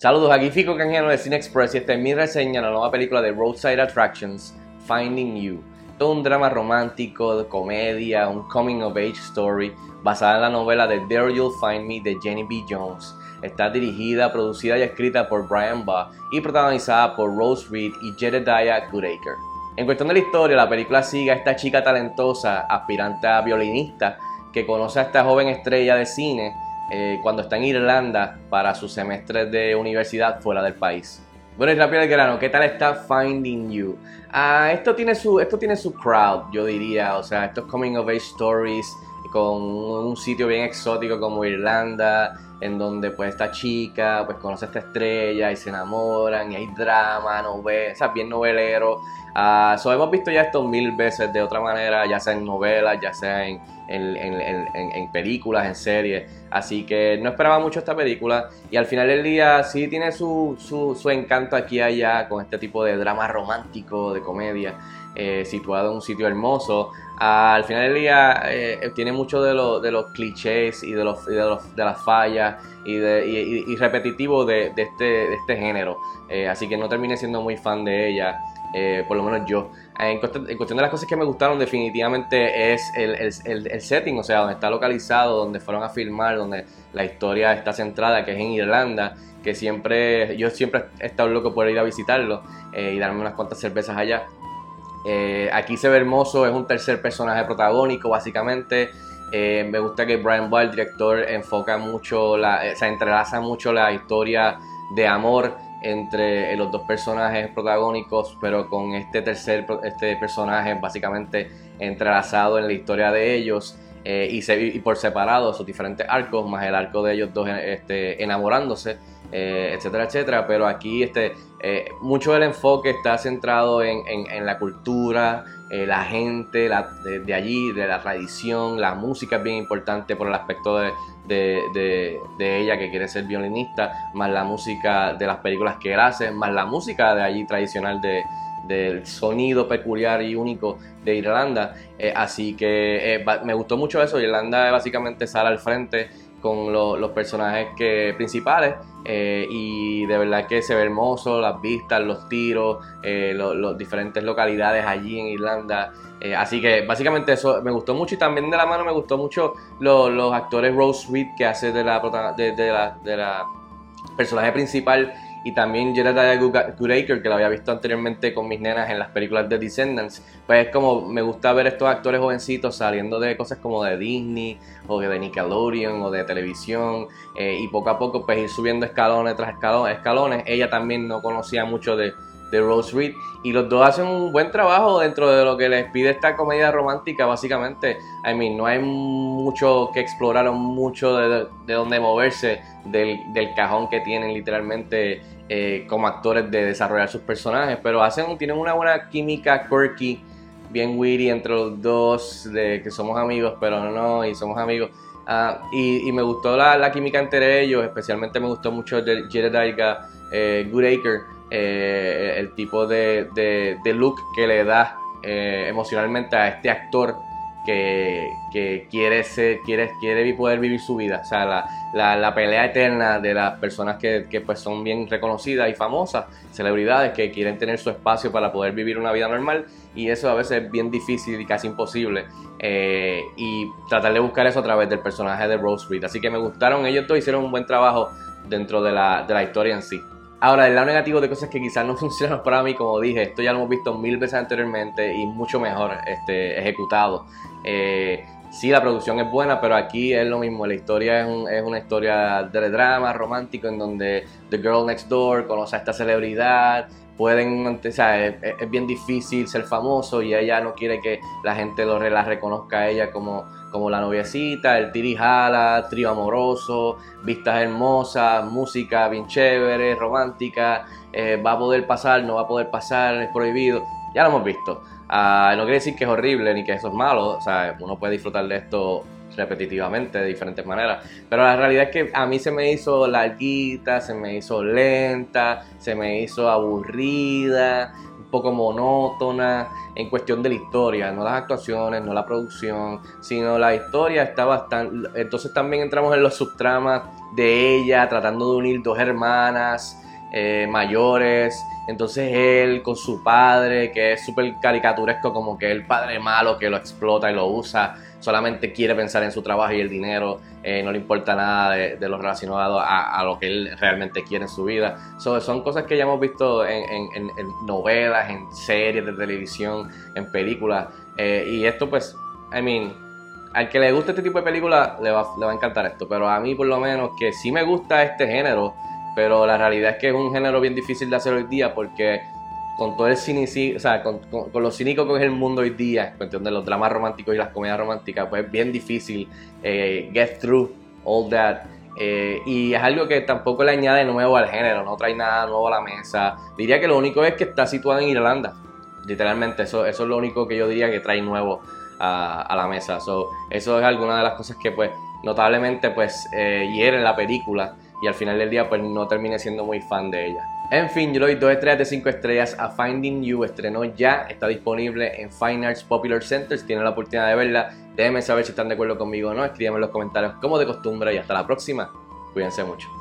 Saludos, aquí Fico Canjiano de Cine Express y esta es mi reseña de la nueva película de Roadside Attractions, Finding You. Todo un drama romántico, de comedia, un coming of age story basada en la novela de There You'll Find Me de Jenny B. Jones. Está dirigida, producida y escrita por Brian Baugh y protagonizada por Rose Reed y Jedediah Goodacre. En cuestión de la historia, la película sigue a esta chica talentosa, aspirante a violinista, que conoce a esta joven estrella de cine eh, cuando está en Irlanda para sus semestres de universidad fuera del país. Bueno, y rápido el grano, ¿qué tal está Finding You? Ah, esto tiene su, esto tiene su crowd, yo diría, o sea, estos coming of age stories con un sitio bien exótico como Irlanda, en donde pues esta chica pues conoce a esta estrella y se enamoran y hay drama, novela, o sea, bien novelero. Uh, hemos visto ya esto mil veces de otra manera, ya sea en novelas, ya sea en, en, películas, en series. Así que no esperaba mucho esta película. Y al final del día sí tiene su, su, encanto aquí y allá con este tipo de drama romántico, de comedia, eh, situado en un sitio hermoso. al final del día eh, tiene mucho de, de, los clichés y de, los, de, los, de las fallas y, de, y, repetitivo de, este, de este género. Eh, así que no terminé siendo muy fan de ella. Eh, por lo menos yo. En cuestión, de las cosas que me gustaron, definitivamente es el, setting, o sea, donde está localizado, donde fueron a filmar, donde la historia está centrada, que es en Irlanda, que siempre, yo siempre he estado loco por ir a visitarlo eh, y darme unas cuantas cervezas allá. Eh, aquí se ve hermoso, es un tercer personaje protagónico, básicamente. Me gusta que Brian Ball, director, enfoca mucho, la, o sea, entrelaza mucho la historia de amor entre los dos personajes protagónicos, pero con este tercer este personaje básicamente entrelazado en la historia de ellos eh, y, por separado sus diferentes arcos, más el arco de ellos dos este, enamorándose, eh, etcétera, etcétera. Pero aquí este, eh, mucho del enfoque está centrado en, la cultura, la gente de, allí, de la tradición, la música es bien importante por el aspecto de, de, ella que quiere ser violinista, más la música de las películas que él hace, más la música de allí tradicional de, del sonido peculiar y único de Irlanda. Eh, así que eh, me gustó mucho eso. Irlanda básicamente sale al frente con los personajes que, principales eh, y de verdad que se ve hermoso, las vistas, los tiros, las diferentes localidades allí en Irlanda. Eh, así que básicamente eso me gustó mucho y también de la mano me gustó mucho los actores Rose Reed que hace de la, de, la, de la personaje principal y también Jedediah Goodacre que la había visto anteriormente con mis nenas en las películas de Descendants pues es como me gusta ver estos actores jovencitos saliendo de cosas como de Disney o de Nickelodeon o de televisión eh, y poco a poco pues ir subiendo escalones tras escalones, escalones ella también no conocía mucho de de Rose Reed. Y los dos hacen un buen trabajo dentro de lo que les pide esta comedia romántica, básicamente. I mean, no hay mucho que explorar o mucho de, de dónde moverse del, cajón que tienen literalmente eh, como actores de desarrollar sus personajes. Pero hacen, tienen una buena química quirky, bien witty entre los dos, de que somos amigos, pero no, y somos amigos. Ah, y, me gustó la, química entre ellos, especialmente me gustó mucho de Jedediah eh, Goodacre eh, el tipo de, de, look que le da eh, emocionalmente a este actor que, quiere, ser, quiere, quiere poder vivir su vida. O sea, la, pelea eterna de las personas que, pues son bien reconocidas y famosas, celebridades que quieren tener su espacio para poder vivir una vida normal y eso a veces es bien difícil y casi imposible. Eh, y tratar de buscar eso a través del personaje de Rose Reed. Así que me gustaron, ellos todos hicieron un buen trabajo dentro de la, de la historia en sí. Ahora, el lado negativo de cosas que quizás no funcionan para mí, como dije, esto ya lo hemos visto mil veces anteriormente y mucho mejor este, ejecutado. Eh, sí, la producción es buena, pero aquí es lo mismo. La historia es, una historia de drama romántico en donde The Girl Next Door conoce a esta celebridad. Pueden, o sea, es, bien difícil ser famoso y ella no quiere que la gente lo, la reconozca a ella como como La noviecita, el tirijala, trío amoroso, vistas hermosas, música bien chévere, romántica, eh, va a poder pasar, no va a poder pasar, es prohibido, ya lo hemos visto. Ah, no quiere decir que es horrible ni que eso es malo, o sea, uno puede disfrutar de esto repetitivamente de diferentes maneras. Pero la realidad es que a mí se me hizo larguita, se me hizo lenta, se me hizo aburrida, poco monótona en cuestión de la historia, no las actuaciones, no la producción, sino la historia está bastante... Entonces también entramos en los subtramas de ella tratando de unir dos hermanas eh, mayores, entonces él con su padre, que es súper caricaturesco, como que el padre malo que lo explota y lo usa, solamente quiere pensar en su trabajo y el dinero, eh, no le importa nada de, lo relacionado a, lo que él realmente quiere en su vida. son cosas que ya hemos visto en, novelas, en series de televisión, en películas. Eh, y esto pues, I mean, al que le guste este tipo de películas le va, le va a encantar esto, pero a mí por lo menos que sí me gusta este género, pero la realidad es que es un género bien difícil de hacer hoy día porque con todo el cine, o sea, con, con, lo cínico que es el mundo hoy día, cuestión de los dramas románticos y las comedias románticas, pues es bien difícil eh, get through all that. Eh, y es algo que tampoco le añade nuevo al género, no trae nada nuevo a la mesa. Diría que lo único es que está situado en Irlanda. Literalmente, eso, eso es lo único que yo diría que trae nuevo a, a la mesa. So, eso es alguna de las cosas que, pues, notablemente, pues, eh, hieren la película y al final del día pues no terminé siendo muy fan de ella. En fin, yo le doy 2 estrellas de 5 estrellas a Finding You, estrenó ya, está disponible en Fine Arts Popular Center, si tienen la oportunidad de verla, déjenme saber si están de acuerdo conmigo o no, escríbanme en los comentarios como de costumbre y hasta la próxima, cuídense mucho.